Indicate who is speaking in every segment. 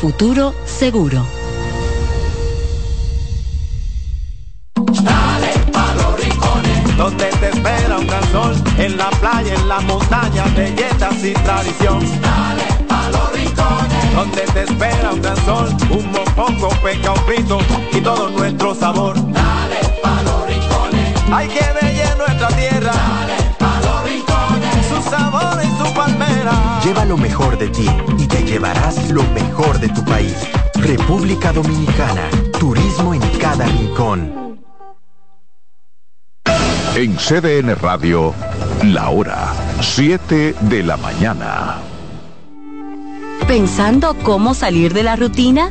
Speaker 1: futuro seguro.
Speaker 2: Dale pa' los rincones, donde te espera un gran sol, en la playa, en la montaña, belletas y tradición. Dale pa' los rincones, donde te espera un gran sol, un mopongo, peca, un pito y todo nuestro sabor. Dale pa' los rincones, hay que ver nuestra tierra. Dale pa' los rincones, su sabor y su palmera.
Speaker 3: Lleva lo mejor de ti y te llevarás lo mejor de tu país. República Dominicana, turismo en cada rincón.
Speaker 4: En CDN Radio, la hora 7 de la mañana.
Speaker 1: ¿Pensando cómo salir de la rutina?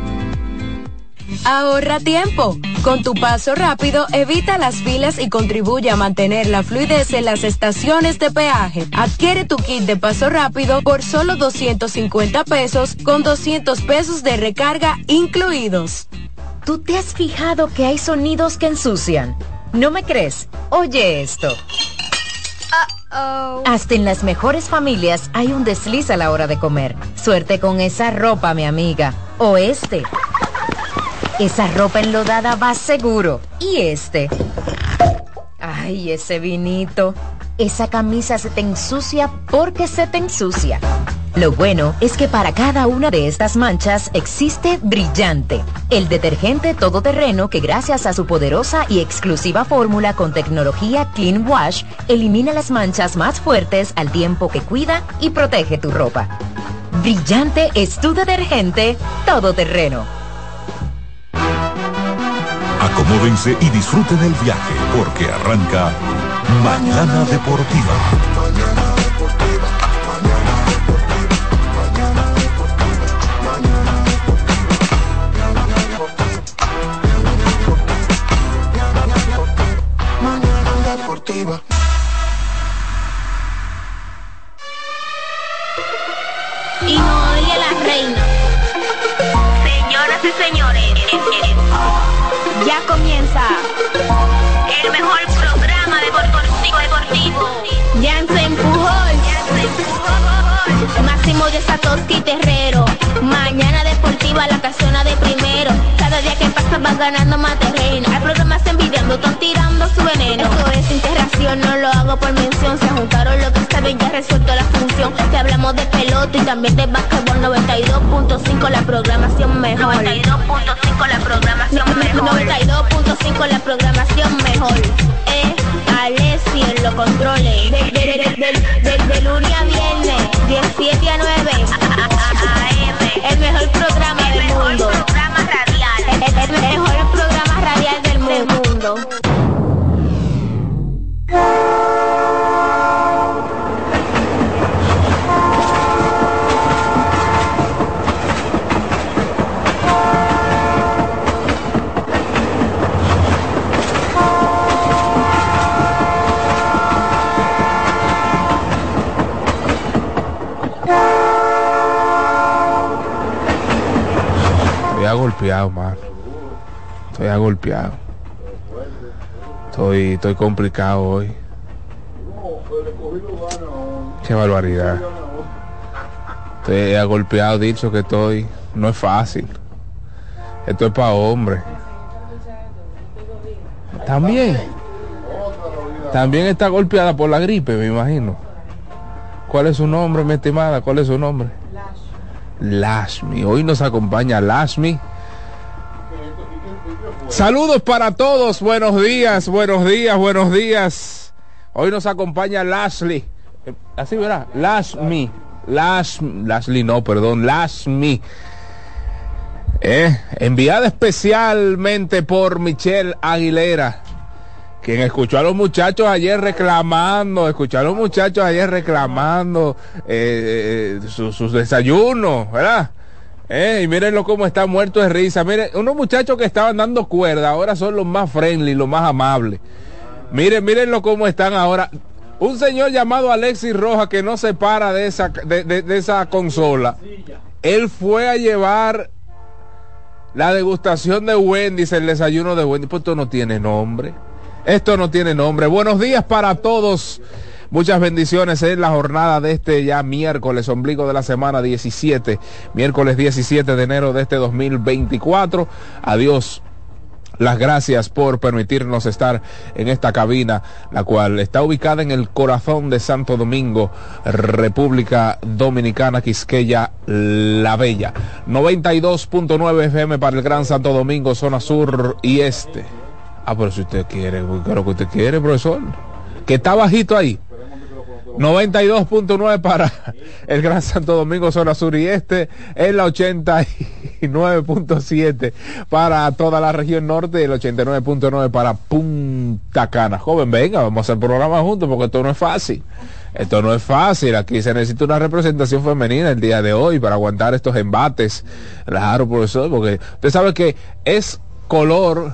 Speaker 5: Ahorra tiempo. Con tu paso rápido, evita las filas y contribuye a mantener la fluidez en las estaciones de peaje. Adquiere tu kit de paso rápido por solo 250 pesos con 200 pesos de recarga incluidos.
Speaker 6: ¿Tú te has fijado que hay sonidos que ensucian? ¿No me crees? Oye esto. Hasta en las mejores familias hay un desliz a la hora de comer. Suerte con esa ropa, mi amiga. O este. Esa ropa enlodada va seguro. ¿Y este? Ay, ese vinito. Esa camisa se te ensucia porque se te ensucia. Lo bueno es que para cada una de estas manchas existe Brillante, el detergente todoterreno que gracias a su poderosa y exclusiva fórmula con tecnología Clean Wash elimina las manchas más fuertes al tiempo que cuida y protege tu ropa. Brillante es tu detergente todoterreno.
Speaker 4: Acomódense y disfruten el viaje porque arranca Mañana Deportiva.
Speaker 2: Mañana deportiva.
Speaker 7: y no oye la reina. Señoras y señores, ya comienza el mejor programa deportivo deportivo. Jansen Pujol, Máximo de Satoshi Terrero. Mañana deportiva la casona de primero. Cada día que pasa vas ganando más terreno. Hay programas envidiando, están tirando su veneno. Esto es integración, no lo hago por mención. Se juntaron resuelto la función. Te hablamos de pelota y también de básquetbol 92.5 la programación mejor. 92.5 la programación mejor. 92.5 la programación mejor. Eh, Alessi en los controles. De, de, de, de, de- de lunes a viernes, 17 a 9. AM. El mejor programa
Speaker 8: agolpeado, mano. Estoy agolpeado. Estoy, estoy complicado hoy. Qué barbaridad. Estoy agolpeado, dicho que estoy. No es fácil. Esto es para hombre. También. También está golpeada por la gripe, me imagino. ¿Cuál es su nombre, mi estimada? ¿Cuál es su nombre? Lashmi. Hoy nos acompaña Lashmi. Saludos para todos. Buenos días, buenos días, buenos días. Hoy nos acompaña Lashley. Eh, Así verá, Lashmi. Lash, Lashley no, perdón, Lashmi. Eh, enviada especialmente por Michelle Aguilera, quien escuchó a los muchachos ayer reclamando, escuchó a los muchachos ayer reclamando eh, sus, sus desayunos, ¿verdad? Eh, y mírenlo cómo está muerto de risa. Miren, unos muchachos que estaban dando cuerda, ahora son los más friendly, los más amables. Miren, mírenlo cómo están ahora. Un señor llamado Alexis Roja que no se para de esa, de esa consola. Él fue a llevar la degustación de Wendy's, el desayuno de Wendy's. Pues esto no tiene nombre. Esto no tiene nombre. Buenos días para todos. Muchas bendiciones en la jornada de este ya miércoles, ombligo de la semana 17, miércoles 17 de enero de este 2024. Adiós. Las gracias por permitirnos estar en esta cabina, la cual está ubicada en el corazón de Santo Domingo, República Dominicana, Quisqueya, La Bella. 92.9 FM para el Gran Santo Domingo, zona sur y este. Ah, pero si usted quiere, claro que usted quiere, profesor. Que está bajito ahí. 92.9 para el Gran Santo Domingo, zona sur y este, en la 89.7 para toda la región norte y el 89.9 para Punta Cana. Joven, venga, vamos a hacer programa juntos porque esto no es fácil. Esto no es fácil, aquí se necesita una representación femenina el día de hoy para aguantar estos embates. Claro, profesor, porque usted sabe que es color,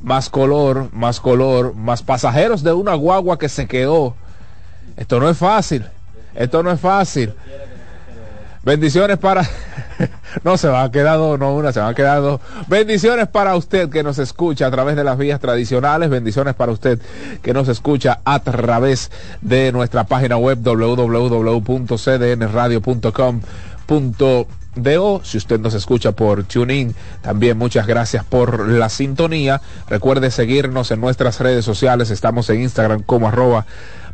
Speaker 8: más color, más color, más pasajeros de una guagua que se quedó. Esto no es fácil. Esto no es fácil. Bendiciones para... no se va a quedar no una, se va a quedar dos. Bendiciones para usted que nos escucha a través de las vías tradicionales. Bendiciones para usted que nos escucha a través de nuestra página web www.cdnradio.com.do. Si usted nos escucha por TuneIn, también muchas gracias por la sintonía. Recuerde seguirnos en nuestras redes sociales. Estamos en Instagram como arroba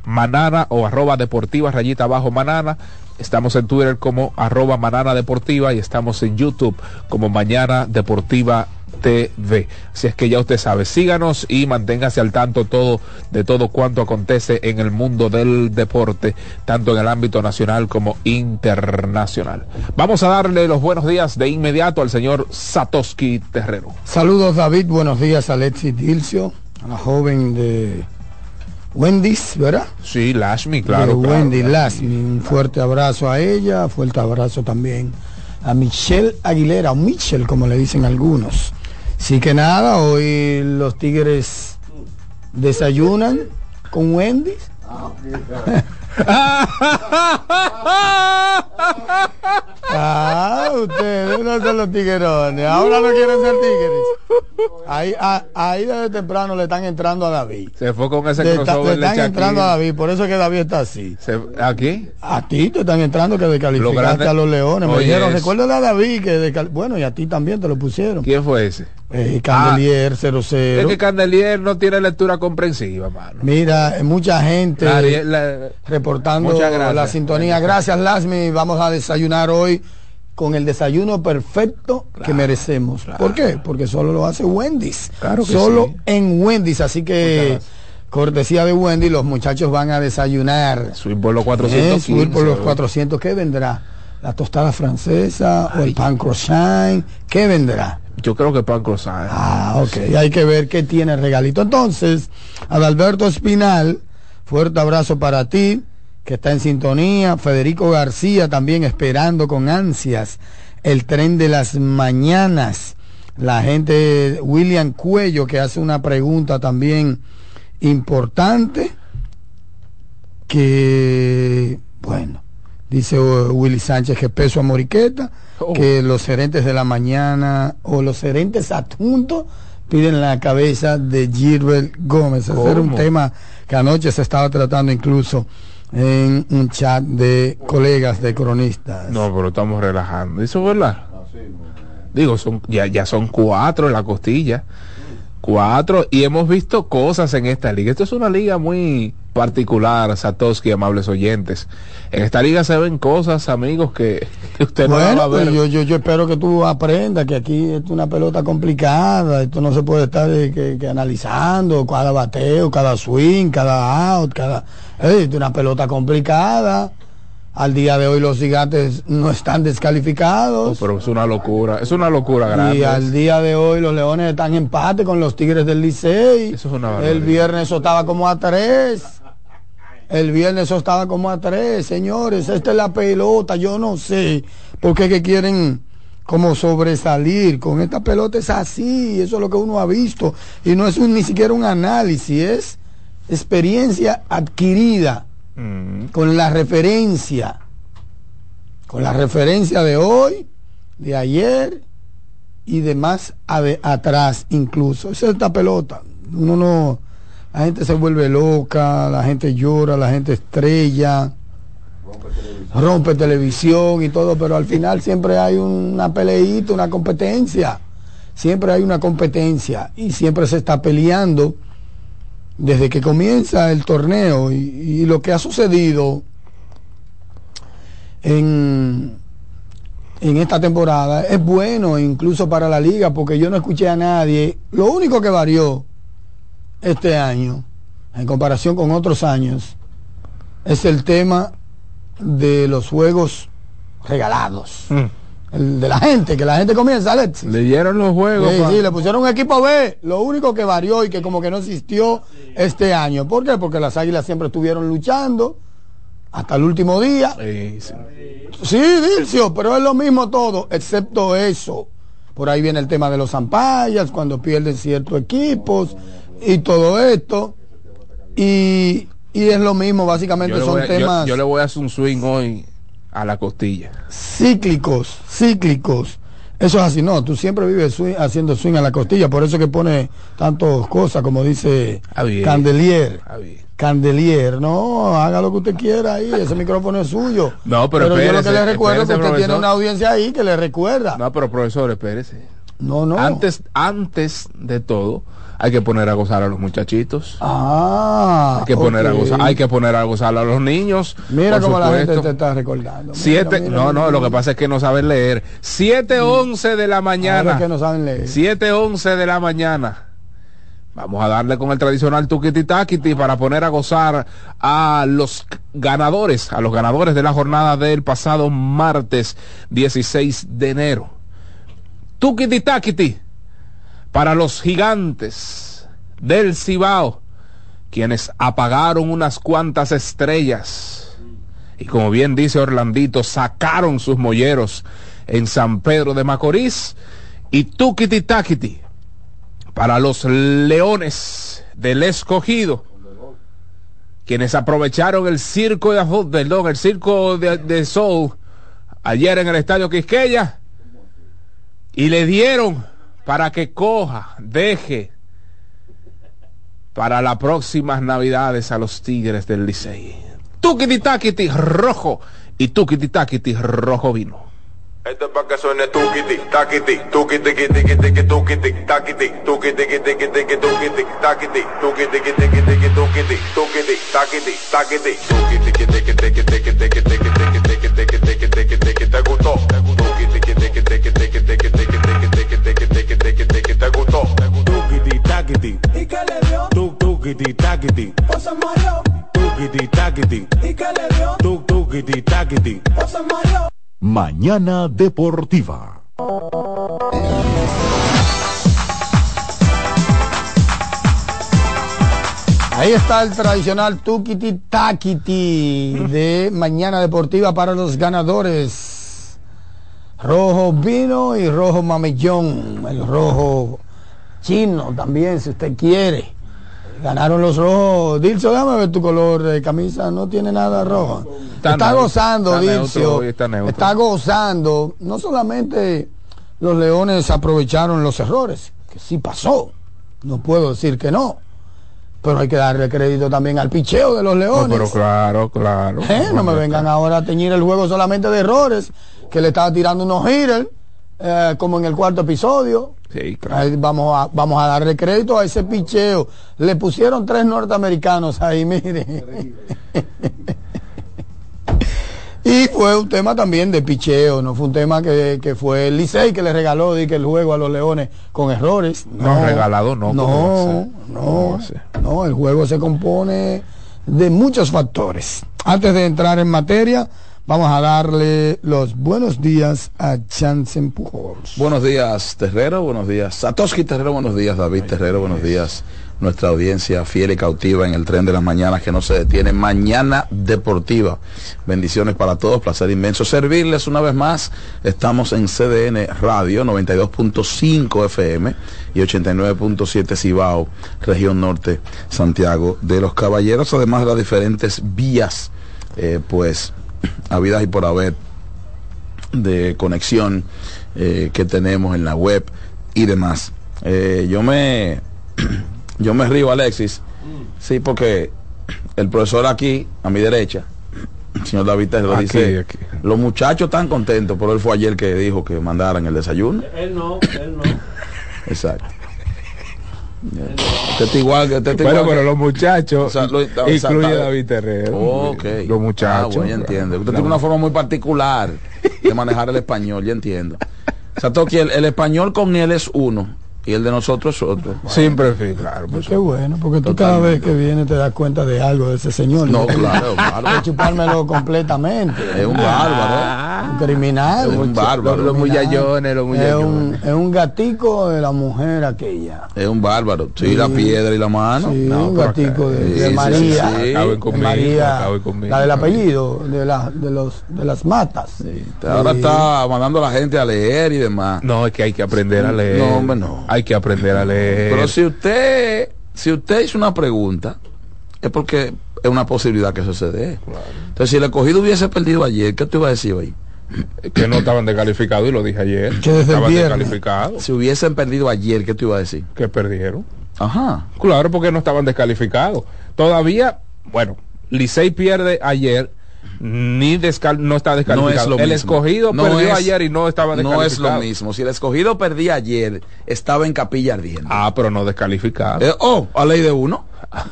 Speaker 8: manana o arroba deportiva rayita abajo manana. Estamos en Twitter como arroba manana deportiva y estamos en YouTube como mañana deportiva TV. Así es que ya usted sabe, síganos y manténgase al tanto todo de todo cuanto acontece en el mundo del deporte, tanto en el ámbito nacional como internacional. Vamos a darle los buenos días de inmediato al señor Satoshi Terrero.
Speaker 9: Saludos David, buenos días a Alexis Dilcio, a la joven de Wendy's, ¿verdad?
Speaker 8: Sí, Lashmi, claro.
Speaker 9: de Wendy
Speaker 8: claro.
Speaker 9: Lasmi. Un fuerte abrazo a ella, fuerte abrazo también a Michelle Aguilera, o Michelle como le dicen algunos. Así que nada, hoy los Tigres desayunan con Wendy's. Ah, ustedes no son los tiguerones. Ahora no quieren ser tigres. Ahí, a- ahí desde temprano le están entrando a David.
Speaker 8: Se fue con ese
Speaker 9: Le,
Speaker 8: crossover
Speaker 9: le están entrando a. David, por eso es que David está así.
Speaker 8: Se- ¿Aquí?
Speaker 9: A ti te están entrando que descalificaste
Speaker 8: grande-
Speaker 9: a los leones. Me dijeron, recuérdale a David que descal- bueno, y a ti también te lo pusieron.
Speaker 8: ¿Quién fue ese?
Speaker 9: Eh, Candelier 00.
Speaker 8: Es que Candelier no tiene lectura comprensiva, mano.
Speaker 9: Mira, eh, mucha gente
Speaker 8: La- la-
Speaker 9: reportando
Speaker 8: Muchas gracias.
Speaker 9: la sintonía. Gracias, Lasmi. Vamos a desayunar hoy con el desayuno perfecto que merecemos. ¿Por qué? Porque solo lo hace Wendy's.
Speaker 8: Claro que
Speaker 9: solo
Speaker 8: sí.
Speaker 9: en Wendy's. Así que, cortesía de Wendy, los muchachos van a desayunar.
Speaker 8: Subir por los
Speaker 9: Eh,
Speaker 8: 415.
Speaker 9: subir por los
Speaker 8: ¿verdad?
Speaker 9: 400. ¿Qué vendrá? ¿La tostada francesa o el pan croissant? ¿Qué vendrá?
Speaker 8: Yo creo que pan croissant.
Speaker 9: Ah, ok. Hay que ver qué tiene el regalito. Entonces, Adalberto Espinal, fuerte abrazo para ti, que está en sintonía. Federico García también esperando con ansias el tren de las mañanas. La gente, William Cuello, que hace una pregunta también importante, que, bueno, dice uh, Willy Sánchez que peso a Moriqueta,
Speaker 8: Oh.
Speaker 9: que los gerentes de la mañana o los gerentes adjuntos piden la cabeza de Gilbert Gómez. Ese era un tema que anoche se estaba tratando incluso en un chat de colegas de cronistas.
Speaker 8: No, pero estamos relajando. ¿Eso es verdad? Digo, son, ya, ya son cuatro en la costilla. Cuatro. Y hemos visto cosas en esta liga. Esto es una liga muy particular, Satoshi, amables oyentes. En esta liga se ven cosas, amigos, que, que usted no va a ver.
Speaker 9: pues yo, yo, yo espero que tú aprendas que aquí es una pelota complicada, esto no se puede estar eh, que, que analizando cada bateo, cada swing, cada out, cada... Eh, es una pelota complicada. Al día de hoy los gigantes no están
Speaker 8: Oh,
Speaker 9: descalificados.
Speaker 8: pero es una locura. Es una locura grande.
Speaker 9: Y al día de hoy los leones están en empate con los tigres del Licey.
Speaker 8: Eso es una barbaridad.
Speaker 9: El viernes eso estaba como a tres. El viernes eso estaba como a tres, señores. Esta es la pelota. Yo no sé por qué que quieren como sobresalir. Con esta pelota es así. Eso es lo que uno ha visto. Y no es un- ni siquiera un análisis. Es experiencia adquirida
Speaker 8: Mm.
Speaker 9: con la referencia, con la referencia de hoy, de ayer y de más atrás incluso. Esa es esta pelota. Uno no, la gente se vuelve loca, la gente llora, la gente estrella, rompe televisión y todo, pero al final siempre hay una peleita, una competencia. Siempre hay una competencia y siempre se está peleando desde que comienza el torneo y, y lo que ha sucedido en, en esta temporada es bueno incluso para la liga porque yo no escuché a nadie. Lo único que varió este año en comparación con otros años es el tema de los juegos regalados. El de la gente, que la gente comienza, Alexis.
Speaker 8: Leyeron los juegos.
Speaker 9: Sí, sí, le pusieron un equipo B. Lo único que varió y que como que no existió este año. ¿Por qué? Porque las águilas siempre estuvieron luchando hasta el último día.
Speaker 8: Sí, sí.
Speaker 9: Sí, Dilcio, pero es lo mismo todo, excepto eso. Por ahí viene el tema de los zampallas, cuando pierden ciertos equipos y todo esto. Y, y es lo mismo, básicamente son
Speaker 8: a,
Speaker 9: temas
Speaker 8: yo le voy a hacer un swing hoy a la costilla.
Speaker 9: cíclicos, cíclicos. Eso es así, no, tú siempre vives swing- haciendo swing a la costilla, por eso que pone tantas cosas como dice. Candelier. Candelier, no, haga lo que usted quiera ahí, ese micrófono es suyo.
Speaker 8: No, pero
Speaker 9: yo lo que
Speaker 8: espérese,
Speaker 9: le recuerdo es que
Speaker 8: espérese,
Speaker 9: usted tiene una audiencia ahí que le recuerda.
Speaker 8: No, pero profesor, espérese.
Speaker 9: No, no.
Speaker 8: Antes, antes de todo, hay que poner a gozar a los muchachitos.
Speaker 9: Ah,
Speaker 8: Hay que poner a gozar, hay que poner a gozar a los niños.
Speaker 9: Mira cómo la gente te está recordando. Mira,
Speaker 8: Siete,
Speaker 9: mira,
Speaker 8: no, no, lo que pasa es que no saben leer. 7.11 de la mañana.
Speaker 9: que no saben leer.
Speaker 8: 7.11 de la mañana. Vamos a darle con el tradicional tuquiti taquiti para poner a gozar a los ganadores, a los ganadores de la jornada del pasado martes 16 de enero. Tuquiti taquiti para los gigantes del Cibao, quienes apagaron unas cuantas estrellas. Y como bien dice Orlandito, sacaron sus molleros en San Pedro de Macorís y tuquiti taquiti para los leones del escogido quienes aprovecharon el circo de perdón, el circo de, de sol ayer en el estadio Quisqueya y le dieron para que coja, deje para las próximas navidades a los tigres del Licey. Taquiti rojo y tuquiti taquiti rojo vino.
Speaker 2: Esto es para que suene tuquiti, taquiti, tuquiti, taquiti, tuquiti, taquiti, taquiti, tuquiti, tiqui, tiqui, tiqui, tiqui,
Speaker 4: Mañana Deportiva.
Speaker 9: Ahí está el tradicional Tukiti Takiti de Mañana Deportiva para los ganadores. Rojo vino y rojo mamellón. El rojo chino también, si usted quiere. Ganaron los rojos. Dilcio, déjame ver tu color de camisa. No tiene nada rojo.
Speaker 8: Está
Speaker 9: Está,
Speaker 8: neutro,
Speaker 9: gozando,
Speaker 8: está
Speaker 9: Dilcio.
Speaker 8: está
Speaker 9: gozando. No solamente los leones aprovecharon los errores, que sí pasó. No puedo decir que no. Pero hay que darle crédito también al picheo de los
Speaker 8: No,
Speaker 9: leones.
Speaker 8: pero claro, claro.
Speaker 9: ¿Eh? No me vengan ahora a teñir el juego solamente de errores, que le estaba tirando unos hitters, eh, como en el cuarto episodio.
Speaker 8: Sí, claro.
Speaker 9: Ahí vamos a, vamos a darle crédito a ese picheo. Le pusieron tres norteamericanos ahí, mire. y fue un tema también de picheo, no fue un tema que, que fue el Licey que le regaló que el juego a los leones con errores.
Speaker 8: No, regalado no, ¿cómo va a
Speaker 9: No, no, no, el juego se compone de muchos factores. Antes de entrar en materia, vamos a darle los buenos días a Chance Pujols.
Speaker 10: Buenos días, Terrero. Buenos días, Satoshi Terrero. Buenos días, David Terrero. Buenos días, nuestra audiencia fiel y cautiva en el tren de las mañanas que no se detiene. Mañana deportiva. Bendiciones para todos, placer inmenso servirles una vez más. Estamos en CDN Radio 92.5 FM y 89.7 Cibao, región norte, Santiago de los Caballeros, además de las diferentes vías, eh, pues, habidas y por haber de conexión eh, que tenemos en la web y demás. Eh, yo me yo me río, Alexis, sí, porque el profesor aquí, a mi derecha, el señor David
Speaker 8: Aquí,
Speaker 10: dice,
Speaker 8: aquí.
Speaker 10: los muchachos están contentos, pero él fue ayer que dijo que mandaran el desayuno.
Speaker 11: Él no, él no.
Speaker 10: Exacto. Usted está igual que usted está
Speaker 8: Bueno,
Speaker 10: igual
Speaker 8: pero
Speaker 10: que-
Speaker 8: los muchachos,
Speaker 10: O sea, lo- o sea,
Speaker 8: incluye
Speaker 10: está-
Speaker 8: David Terrero.
Speaker 10: Ok.
Speaker 8: Los muchachos.
Speaker 10: Ah, bueno, ya entiendo. Usted tiene una forma muy particular de manejar el español, ya entiendo. Satoki, el, el español con él es uno y el de nosotros es otro.
Speaker 8: Siempre fui, claro.
Speaker 9: Pues qué bueno, porque tú cada vez que vienes te das cuenta de algo de ese señor.
Speaker 10: No, claro, claro.
Speaker 9: chupármelo completamente.
Speaker 10: Es un bárbaro.
Speaker 9: Un criminal.
Speaker 10: Es un bárbaro.
Speaker 8: Los, los muchachones, los
Speaker 9: Es
Speaker 8: muchachones.
Speaker 9: un, es un gatico de la mujer aquella.
Speaker 10: Es un bárbaro. Sí, la piedra y la mano.
Speaker 9: Sí,
Speaker 8: No,
Speaker 9: un gatico de,
Speaker 10: sí,
Speaker 9: de
Speaker 10: sí,
Speaker 9: María. de
Speaker 8: acaben conmigo.
Speaker 9: la del apellido, de, la, de, los, de las matas.
Speaker 10: Ahora está mandando a la gente a leer y demás.
Speaker 8: No, es que hay que aprender a leer.
Speaker 10: No, hombre, no.
Speaker 8: Hay que aprender a leer.
Speaker 10: Pero si usted, si usted hizo una pregunta, es porque es una posibilidad que eso se dé. Entonces, si el escogido hubiese perdido ayer, ¿qué te iba a decir hoy?
Speaker 8: que no estaban descalificados y lo dije ayer.
Speaker 9: Que desde el
Speaker 8: estaban descalificados.
Speaker 10: Si hubiesen perdido ayer, ¿qué te iba a decir?
Speaker 8: Que perdieron.
Speaker 10: Ajá.
Speaker 8: Claro, porque no estaban descalificados. Todavía, bueno, Licey pierde ayer, ni descal no está
Speaker 10: No
Speaker 8: descalificado.
Speaker 10: es lo
Speaker 8: el
Speaker 10: mismo.
Speaker 8: escogido
Speaker 10: No
Speaker 8: perdió
Speaker 10: es-
Speaker 8: ayer y no estaba
Speaker 10: No
Speaker 8: descalificado.
Speaker 10: es lo mismo. Si el escogido perdía ayer, estaba en capilla ardiendo.
Speaker 8: Ah, pero no descalificado.
Speaker 10: Eh, oh, a ley de uno.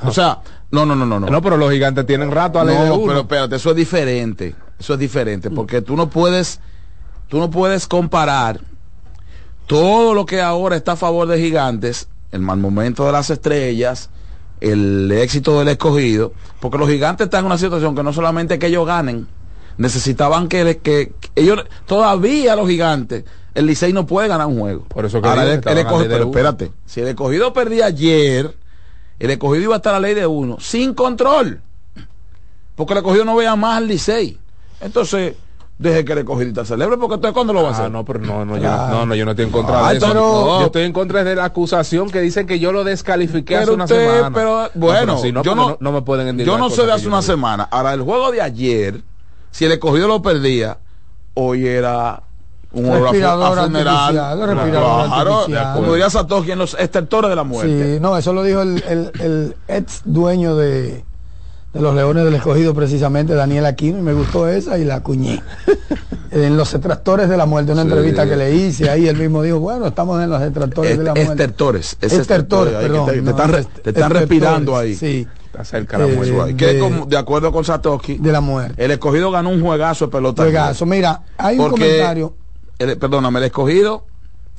Speaker 10: O sea, no, no, no, no. no.
Speaker 8: no, pero los gigantes tienen rato a ley
Speaker 10: no,
Speaker 8: de uno.
Speaker 10: pero espérate, eso es diferente. Eso es diferente, porque tú no puedes, tú no puedes comparar todo lo que ahora está a favor de gigantes, el mal momento de las estrellas, el éxito del escogido, porque los gigantes están en una situación que no solamente que ellos ganen, necesitaban que, le- que, ellos, todavía los gigantes, el Licey no puede ganar un juego.
Speaker 8: Por eso que
Speaker 10: Ahora, el, escogido- pero espérate, si el escogido perdía ayer, el escogido iba a estar a ley de uno, sin control porque el escogido no vea más al Licey. Entonces, deje que el escogidita celebre, porque entonces ¿cuándo lo va a
Speaker 8: Ah,
Speaker 10: hacer?
Speaker 8: no, pero no, no, yo,
Speaker 9: Claro.
Speaker 8: no, no, yo no estoy en contra
Speaker 10: Ah,
Speaker 8: de eso.
Speaker 10: pero-
Speaker 8: No, yo estoy en contra de la acusación que dicen que yo lo descalifiqué hace una
Speaker 10: usted,
Speaker 8: semana.
Speaker 10: pero
Speaker 8: No,
Speaker 10: bueno,
Speaker 8: sí, no,
Speaker 10: yo no,
Speaker 8: no, me pueden
Speaker 10: yo no sé de hace una
Speaker 8: no digo.
Speaker 10: semana. Ahora, el juego de ayer, si el escogido lo perdía, hoy era un
Speaker 9: Respirador
Speaker 10: a funeral.
Speaker 9: artificial, respirador
Speaker 10: Claro,
Speaker 9: artificial.
Speaker 10: como diría Satoshi en los estertores de la muerte.
Speaker 9: Sí, no, eso lo dijo el, el- el ex dueño de, de los Leones del Escogido, precisamente Daniel Aquino, y me gustó esa y la acuñé. en los extractores de la muerte, una
Speaker 10: Sí.
Speaker 9: entrevista que le hice, ahí él mismo dijo, bueno, estamos en los extractores de la muerte.
Speaker 10: Estertores. es
Speaker 9: Estertores, perdón.
Speaker 10: Te, te
Speaker 9: no,
Speaker 10: están,
Speaker 9: est-
Speaker 10: te están respirando ahí.
Speaker 9: Sí,
Speaker 8: Está cerca la
Speaker 9: Eh,
Speaker 8: muerte.
Speaker 10: Right. Que
Speaker 9: de-
Speaker 10: como- de acuerdo con Satoshi,
Speaker 9: de la muerte.
Speaker 10: el escogido ganó un juegazo de pelota.
Speaker 9: Juegazo. Mira, hay un comentario.
Speaker 10: el- perdóname, el escogido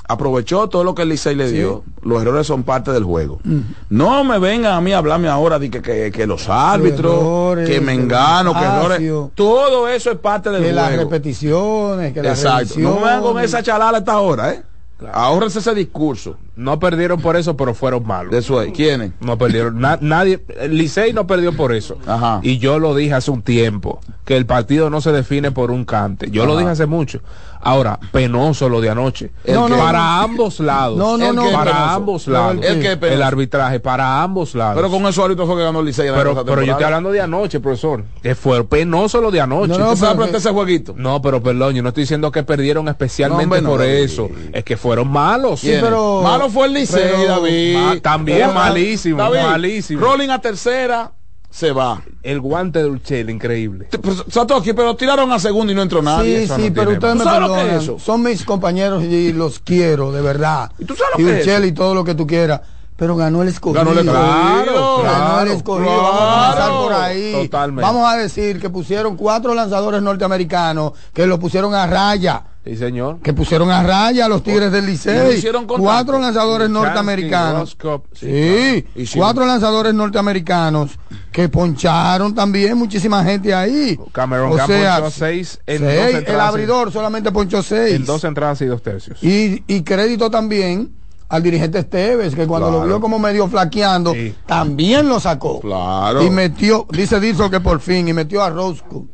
Speaker 10: aprovechó todo lo que el Licey le dio. Los errores son parte del juego.
Speaker 9: Mm.
Speaker 10: No me vengan a mí a hablarme ahora de que, que, que los árbitros,
Speaker 9: errores,
Speaker 10: que me engano, que errores. Todo eso es parte del
Speaker 9: Que las
Speaker 10: juego.
Speaker 9: repeticiones, que las
Speaker 10: Exacto. No me vengan con esa chalala a esta hora, ¿eh? Ahórrense ese discurso.
Speaker 8: No perdieron por eso, pero fueron malos.
Speaker 10: De. ¿Quiénes?
Speaker 8: No perdieron. Na- nadie. Licey no perdió por eso.
Speaker 10: Ajá.
Speaker 8: Y yo lo dije hace un tiempo. Que el partido no se define por un cante. Yo lo dije hace mucho. Ahora, penoso lo de anoche.
Speaker 10: ¿El qué?
Speaker 8: para ambos lados.
Speaker 9: No, no,
Speaker 10: ¿El
Speaker 9: no.
Speaker 8: Para
Speaker 10: penoso?
Speaker 8: ambos lados.
Speaker 9: el qué?
Speaker 10: ¿El
Speaker 8: arbitraje, para ambos lados.
Speaker 10: Pero con eso ahorita fue que ganó Licey.
Speaker 8: pero, pero yo estoy hablando de anoche, profesor. Que fue penoso lo de anoche.
Speaker 9: No, no,
Speaker 10: ¿Usted sabe
Speaker 9: pero-
Speaker 10: plantear ese jueguito?
Speaker 8: No, pero perdón, yo no estoy diciendo que perdieron especialmente
Speaker 10: No, hombre, no,
Speaker 8: por eso. Es que fueron malos.
Speaker 10: ¿Quiénes?
Speaker 9: pero-
Speaker 10: Malo fue el Licey,
Speaker 9: pero-
Speaker 10: David.
Speaker 8: Ma- también malísimo,
Speaker 10: David,
Speaker 8: malísimo.
Speaker 10: Rolling a tercera, se va.
Speaker 8: El guante de Urchel, increíble.
Speaker 10: Pues, Satoshi, pero tiraron a segundo y no entró nadie.
Speaker 9: Sí,
Speaker 8: eso
Speaker 9: sí,
Speaker 8: no
Speaker 9: pero
Speaker 8: tiene
Speaker 9: ustedes me
Speaker 10: ¿Tú sabes lo que es
Speaker 9: perdonan.
Speaker 10: eso?
Speaker 9: Son mis compañeros y los quiero, de verdad.
Speaker 10: ¿Y tú sabes lo
Speaker 9: y
Speaker 10: que
Speaker 9: Urchel y todo lo que tú quieras. Pero ganó el escogido.
Speaker 10: Ganó el escogido.
Speaker 9: Ganó
Speaker 8: Claro,
Speaker 9: el escogido. Vamos a
Speaker 10: claro.
Speaker 9: por ahí.
Speaker 8: Totalmente.
Speaker 9: Vamos a decir que pusieron cuatro lanzadores norteamericanos que lo pusieron a raya.
Speaker 8: Sí, señor.
Speaker 9: Que pusieron a raya a los Tigres del Licey. Cuatro lanzadores norteamericanos.
Speaker 8: Sí,
Speaker 9: Sí, cuatro lanzadores norteamericanos que poncharon también muchísima gente ahí.
Speaker 8: Cameron
Speaker 9: o sea,
Speaker 8: ponchó seis en
Speaker 9: seis,
Speaker 8: dos
Speaker 9: el
Speaker 8: entradas.
Speaker 9: abridor solamente ponchó seis.
Speaker 8: En dos entradas y dos tercios.
Speaker 9: Y, y crédito también al dirigente Esteves, que cuando lo vio como medio flaqueando, también lo sacó.
Speaker 10: Claro.
Speaker 9: Y metió, dice Dizzo que por fin, y metió a Roscoe,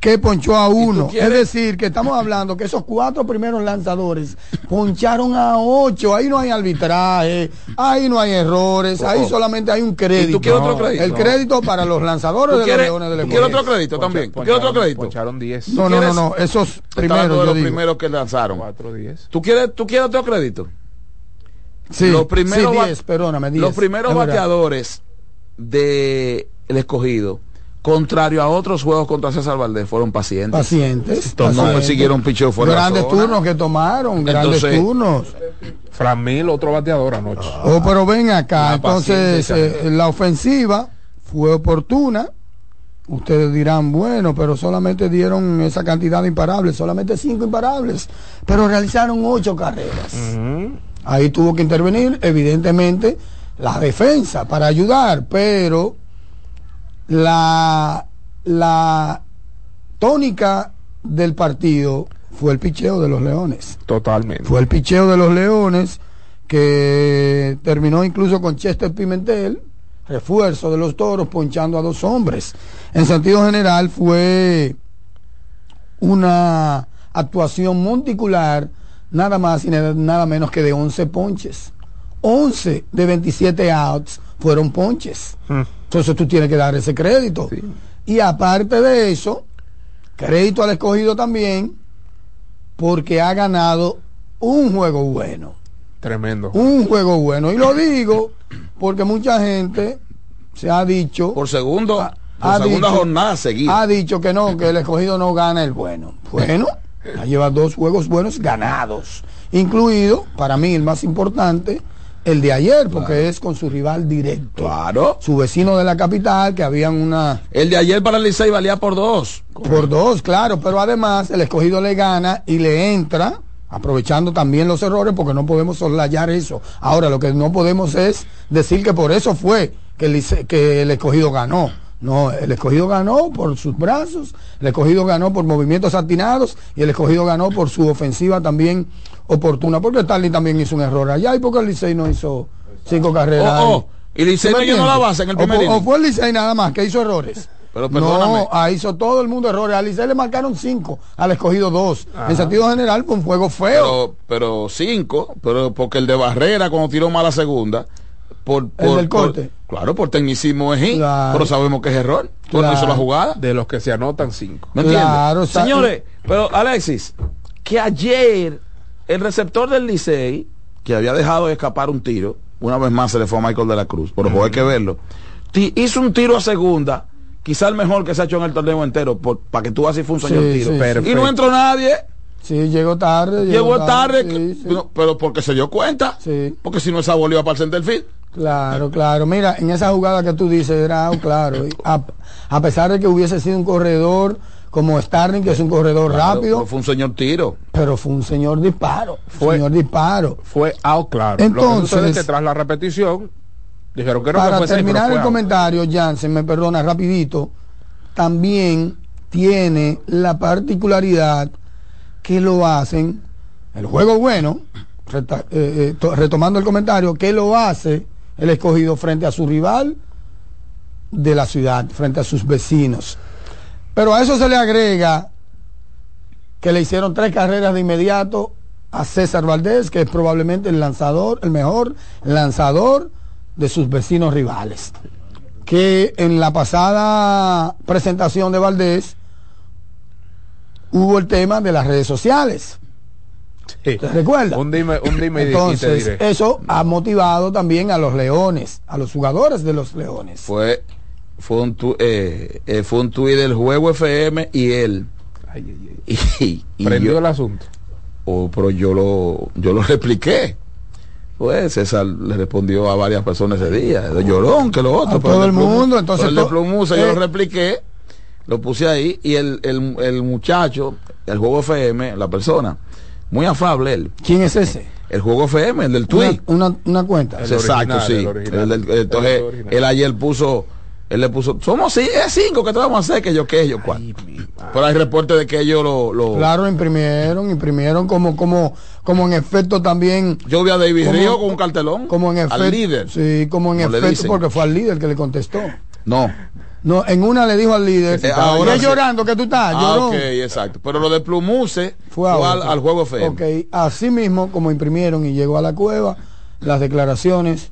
Speaker 9: que ponchó a uno.
Speaker 10: quieres-
Speaker 9: Es decir, que estamos hablando que esos cuatro primeros lanzadores poncharon a ocho. Ahí no hay arbitraje, ahí no hay errores, ahí
Speaker 10: Oh.
Speaker 9: solamente hay un crédito.
Speaker 10: ¿Y tú quieres otro crédito?
Speaker 9: El crédito para los lanzadores
Speaker 10: ¿Tú
Speaker 9: de
Speaker 10: quieres,
Speaker 9: los Leones del
Speaker 10: quieres otro crédito también? ¿Tú quieres otro crédito?
Speaker 8: Poncharon 10.
Speaker 9: No, no, no, no, esos primeros,
Speaker 10: de
Speaker 9: yo
Speaker 10: los
Speaker 9: digo.
Speaker 10: primeros que lanzaron.
Speaker 8: 4 10.
Speaker 10: ¿Tú quieres, ¿Tú quieres otro crédito?
Speaker 9: Sí,
Speaker 10: los primeros,
Speaker 9: sí,
Speaker 10: ba-
Speaker 9: 10, perdóname, 10,
Speaker 10: los primeros bateadores de el escogido, contrario a otros juegos contra César Valdés, fueron pacientes.
Speaker 9: Pacientes.
Speaker 10: Entonces, no persiguieron picheo fuera de la
Speaker 9: Grandes turnos que tomaron, grandes
Speaker 10: Entonces-
Speaker 9: turnos.
Speaker 8: Fran Mil, otro bateador anoche.
Speaker 9: Oh, pero ven acá,
Speaker 8: Una
Speaker 9: entonces eh, la ofensiva fue oportuna. Ustedes dirán, bueno, pero solamente dieron esa cantidad de imparables, solamente cinco imparables, pero realizaron ocho carreras. Ahí tuvo que intervenir, evidentemente, la defensa para ayudar, pero la, la tónica del partido fue el picheo de los Leones.
Speaker 8: Totalmente.
Speaker 9: Fue el picheo de los Leones que terminó incluso con Chester Pimentel, refuerzo de los toros, ponchando a dos hombres. En sentido general fue una actuación monticular, nada más y nada, menos que de 11 ponches. 11 de 27 outs fueron ponches. Entonces tú tienes que dar ese crédito. Y aparte de eso, crédito al escogido también, porque ha ganado un juego bueno.
Speaker 8: Tremendo.
Speaker 9: Un juego bueno. Y lo digo porque mucha gente se ha dicho.
Speaker 10: Por segundo, por
Speaker 9: ha
Speaker 10: segunda
Speaker 9: dicho-
Speaker 10: jornada seguida.
Speaker 9: Ha dicho que no, que el escogido no gana el bueno. Bueno, ya lleva dos juegos buenos ganados. Incluido, para mí, el más importante, el de ayer, porque es con su rival directo.
Speaker 10: Claro.
Speaker 9: Su vecino de la capital, que habían una.
Speaker 10: El de ayer para el Licey valía por dos.
Speaker 9: Por dos, claro, pero además el escogido le gana y le entra, aprovechando también los errores, porque no podemos soslayar eso. Ahora, lo que no podemos es decir que por eso fue que el, que el escogido ganó. No, el escogido ganó por sus brazos, el escogido ganó por movimientos atinados y el escogido ganó por su ofensiva también oportuna, porque Stanley también hizo un error allá y porque el Licey no hizo cinco carreras.
Speaker 10: Oh, oh, y Licey
Speaker 9: ¿Tú
Speaker 10: no llenó la base en el
Speaker 9: O
Speaker 10: primer
Speaker 9: O,
Speaker 10: inning.
Speaker 9: fue el Licey nada más que hizo errores.
Speaker 10: Pero perdóname.
Speaker 9: No, ahí hizo todo el mundo errores. Al Licey le marcaron cinco, al escogido dos.
Speaker 10: Ajá.
Speaker 9: En sentido general, fue un juego feo.
Speaker 10: Pero, pero cinco, pero porque el de Barrera cuando tiró mala segunda, por, por-
Speaker 9: del
Speaker 10: por-
Speaker 9: corte.
Speaker 10: Claro, por tecnicismo es
Speaker 9: Claro.
Speaker 10: pero sabemos que es error. Tú no hizo la jugada.
Speaker 8: De los que se anotan 5.
Speaker 10: ¿Me entiendes?
Speaker 9: Claro,
Speaker 10: Señores, pero Alexis, que ayer el receptor del Licey, que había dejado de escapar un tiro, una vez más se le fue a Michael de la Cruz, pero hay que verlo, ti- hizo un tiro a segunda, quizá el mejor que se ha hecho en el torneo entero, para que tú así fue un señor
Speaker 9: Sí,
Speaker 10: tiro.
Speaker 9: sí,
Speaker 10: y no entró nadie.
Speaker 9: Sí, llegó tarde.
Speaker 10: Llegó tarde,
Speaker 9: sí, sí.
Speaker 10: pero- pero porque se dio cuenta.
Speaker 9: Sí.
Speaker 10: Porque si no, esa volvió para el centerfield.
Speaker 9: Claro, claro. Mira, en esa jugada que tú dices, era claro. A, a pesar de que hubiese sido un corredor como Starling, que es un corredor
Speaker 10: Claro,
Speaker 9: rápido,
Speaker 10: fue un señor tiro.
Speaker 9: pero fue un señor disparo.
Speaker 8: Fue-
Speaker 9: señor disparo.
Speaker 8: Fue out claro. lo que
Speaker 9: Entonces-
Speaker 8: es que tras la repetición dijeron que no que
Speaker 9: Para
Speaker 8: fue
Speaker 9: terminar el comentario, Jansen, me perdona rapidito, también tiene la particularidad que lo hacen, el juego bueno, reta- eh, eh, to- retomando el comentario, que lo hace el escogido frente a su rival de la ciudad, frente a sus vecinos. Pero a eso se le agrega que le hicieron tres carreras de inmediato a César Valdés, que es probablemente el lanzador, el mejor lanzador de sus vecinos rivales. Que en la pasada presentación de Valdés hubo el tema de las redes sociales.
Speaker 8: Sí.
Speaker 9: ¿Te recuerdas?
Speaker 8: Un dime, un dime y- te
Speaker 9: eso ha motivado también a los leones, a los jugadores de los leones.
Speaker 10: Fue, fue un tu, eh, eh, fue un tuit del juego FM y él.
Speaker 8: Ay, ay, ay.
Speaker 10: Y, y
Speaker 8: Prendió
Speaker 10: yo,
Speaker 8: el asunto.
Speaker 10: oh, pero yo lo, yo lo repliqué. Pues César le respondió a varias personas ese día, de llorón, que lo otro.
Speaker 9: A
Speaker 10: pero
Speaker 9: todo el
Speaker 10: Plum-
Speaker 9: mundo, entonces
Speaker 10: el de Plumusa yo
Speaker 9: eh.
Speaker 10: lo repliqué, lo puse ahí y el, el, el muchacho, el juego FM, la persona, muy afable él,
Speaker 9: ¿Quién es ese?
Speaker 10: el juego FM, el del tweet.
Speaker 9: una, una cuenta.
Speaker 8: El
Speaker 10: Exacto,
Speaker 8: original,
Speaker 10: sí.
Speaker 8: el original.
Speaker 10: El del- entonces, él ayer puso Él le puso, somos sí, es cinco que te vamos a hacer, que yo qué, yo cuál. Pero hay reporte de que ellos lo, lo-
Speaker 9: Claro, imprimieron, imprimieron como, como, como en efecto también.
Speaker 10: Yo vi a David
Speaker 9: como-
Speaker 10: Río con un cartelón.
Speaker 9: Como en efecto.
Speaker 10: Al líder.
Speaker 9: Sí, como en efecto, porque fue al líder que le contestó.
Speaker 10: No.
Speaker 9: No, en una le dijo al líder,
Speaker 10: Eh,
Speaker 9: ahora
Speaker 10: sí.
Speaker 9: llorando que tú estás,
Speaker 10: Ah,
Speaker 9: lloró.
Speaker 10: ok, exacto. Pero lo de Plumuse
Speaker 9: Fue,
Speaker 10: al, al juego FM.
Speaker 9: Ok, así mismo como imprimieron y llegó a la cueva las declaraciones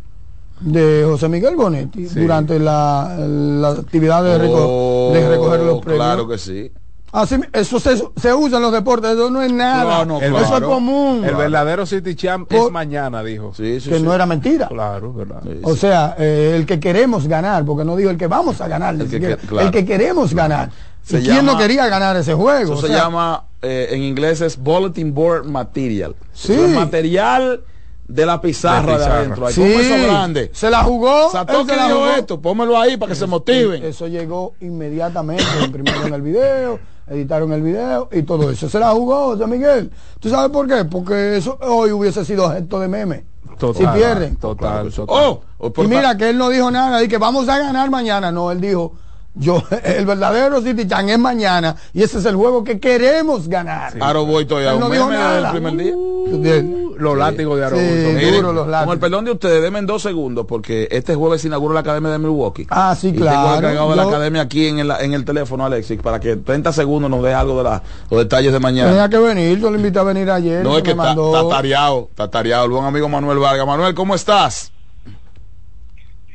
Speaker 9: de José Miguel Bonetti durante la, la actividad de, reco- de recoger los
Speaker 10: Oh,
Speaker 9: premios.
Speaker 10: Claro que sí.
Speaker 9: Así, eso se, se usa en los deportes, eso no es nada.
Speaker 8: No, no,
Speaker 9: eso es común.
Speaker 8: El verdadero City Champ es mañana, dijo.
Speaker 9: que no era mentira.
Speaker 8: Claro, verdad.
Speaker 9: O sea, eh, el que queremos ganar, porque no digo el que vamos a ganar, ni
Speaker 10: El que
Speaker 9: siquiera,
Speaker 10: que- claro.
Speaker 9: el que queremos ganar.
Speaker 10: Se
Speaker 9: ¿Y quién no quería ganar ese juego?
Speaker 10: Eso
Speaker 9: O
Speaker 10: se llama, eh, en inglés es Bulletin Board Material.
Speaker 9: Sí.
Speaker 10: Eso es material de la pizarra de, adentro. Ahí,
Speaker 9: Sí.
Speaker 10: ¿Cómo eso grande?
Speaker 9: Se la jugó.
Speaker 10: Satoshi
Speaker 9: él se la
Speaker 10: dijo
Speaker 9: jugó.
Speaker 10: esto, pónmelo ahí para que se motiven.
Speaker 9: Eso llegó inmediatamente, imprimieron el video, editaron el video y todo eso. Se la jugó, José Miguel. ¿Tú sabes por qué? Porque eso hoy hubiese sido objeto de meme.
Speaker 8: Total,
Speaker 9: si pierden.
Speaker 8: Total, total.
Speaker 10: Oh, oh, por
Speaker 9: Y mira que él no dijo nada, y que vamos a ganar mañana. No, él dijo, yo, el verdadero City Chan es mañana y ese es el juego que queremos ganar.
Speaker 10: Aro voy todavía.
Speaker 9: No dijo nada.
Speaker 10: del primer día.
Speaker 8: los látigos de Araujo.
Speaker 9: Sí,
Speaker 10: Miren,
Speaker 9: duro los
Speaker 10: Con
Speaker 9: látigos.
Speaker 10: el perdón de ustedes, denme dos segundos porque este jueves se inaugura la Academia de Milwaukee.
Speaker 9: Ah, sí,
Speaker 10: Y Tengo
Speaker 9: claro.
Speaker 10: el encargado de la academia aquí en el, en el teléfono, Alexis, para que 30 segundos nos dé algo de la- los detalles de mañana.
Speaker 9: Tenía que venir, yo le invité a venir ayer.
Speaker 10: No, es que está está tareado, está tareado. El buen amigo Manuel Vargas. Manuel, ¿cómo estás?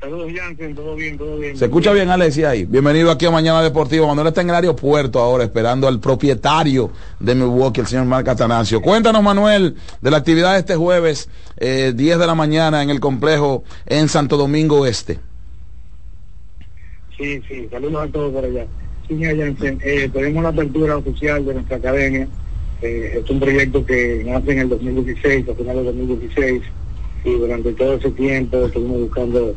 Speaker 11: Saludos, Jansen, todo bien, todo bien.
Speaker 10: Se escucha bien, Alexis, ahí. Bienvenido aquí a Mañana Deportivo. Manuel está en el aeropuerto ahora esperando al propietario de Milwaukee, el señor Marc Atanasio. Cuéntanos, Manuel, de la actividad de este jueves, eh, 10 de la mañana en el complejo en Santo Domingo Este.
Speaker 11: Sí, sí, saludos a todos por allá. Sí, mira, Jansen, eh, tenemos la apertura oficial de nuestra academia. Eh, es un proyecto que nace en el 2016, a finales del 2016, y durante todo ese tiempo estuvimos buscando